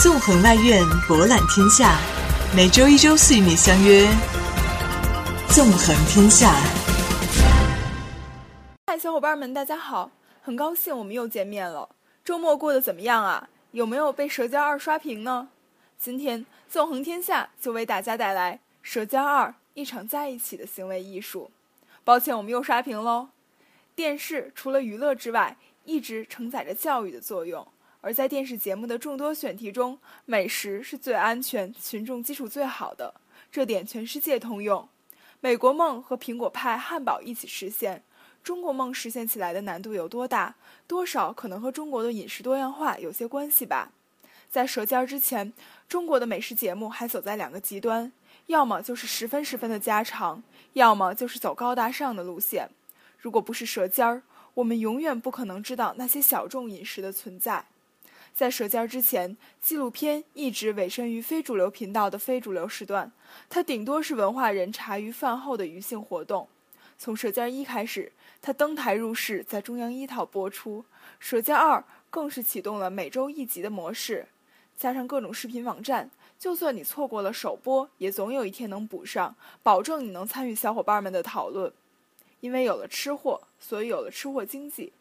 纵横外院，博览天下。每周一、周四与你相约《纵横天下》。嗨，小伙伴们，大家好！很高兴我们又见面了。周末过得怎么样啊？有没有被《舌尖二》刷屏呢？今天《纵横天下》就为大家带来《舌尖二》一场在一起的行为艺术。抱歉，我们又刷屏喽。电视除了娱乐之外，一直承载着教育的作用。而在电视节目的众多选题中，美食是最安全、群众基础最好的，这点全世界通用。美国梦和苹果派汉堡一起实现，中国梦实现起来的难度有多大？多少可能和中国的饮食多样化有些关系吧。在舌尖儿之前，中国的美食节目还走在两个极端，要么就是十分十分的家常，要么就是走高大上的路线。如果不是舌尖儿，我们永远不可能知道那些小众饮食的存在。在舌尖之前，纪录片一直委身于非主流频道的非主流时段，它顶多是文化人茶余饭后的娱兴活动。从舌尖一开始，它登台入室，在中央一套播出；舌尖二更是启动了每周一集的模式，加上各种视频网站，就算你错过了首播，也总有一天能补上，保证你能参与小伙伴们的讨论。因为有了吃货，所以有了吃货经济。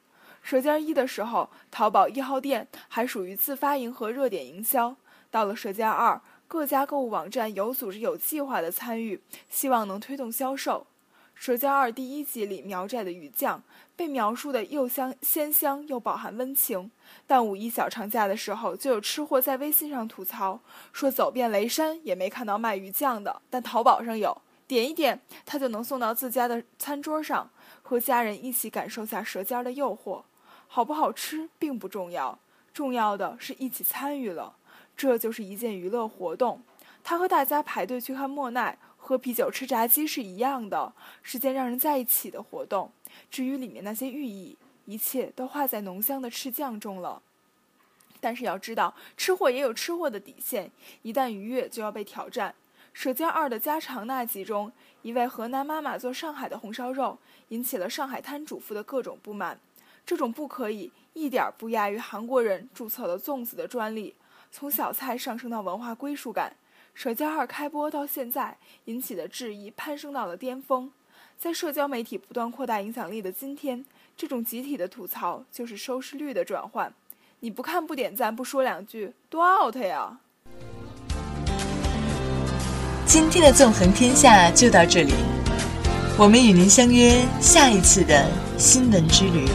舌尖一的时候，淘宝一号店还属于自发迎合热点营销。到了舌尖二，各家购物网站有组织、有计划的参与，希望能推动销售。舌尖二第一集里苗寨的鱼酱被描述的又香鲜香又饱含温情，但五一小长假的时候，就有吃货在微信上吐槽说，走遍雷山也没看到卖鱼酱的，但淘宝上有，点一点他就能送到自家的餐桌上，和家人一起感受下舌尖的诱惑。好不好吃并不重要，重要的是一起参与了，这就是一件娱乐活动。它和大家排队去看莫奈、喝啤酒、吃炸鸡是一样的，是件让人在一起的活动。至于里面那些寓意，一切都化在浓香的赤酱中了。但是要知道，吃货也有吃货的底线，一旦逾越就要被挑战。《舌尖二》的家常那集中，一位河南妈妈做上海的红烧肉，引起了上海滩主妇的各种不满。这种不可以一点不亚于韩国人注册了粽子的专利，从小菜上升到文化归属感。《舌尖二》开播到现在，引起的质疑攀升到了巅峰。在社交媒体不断扩大影响力的今天，这种集体的吐槽就是收视率的转换。你不看不点赞不说两句，多 out 呀！今天的纵横天下就到这里，我们与您相约下一次的新闻之旅。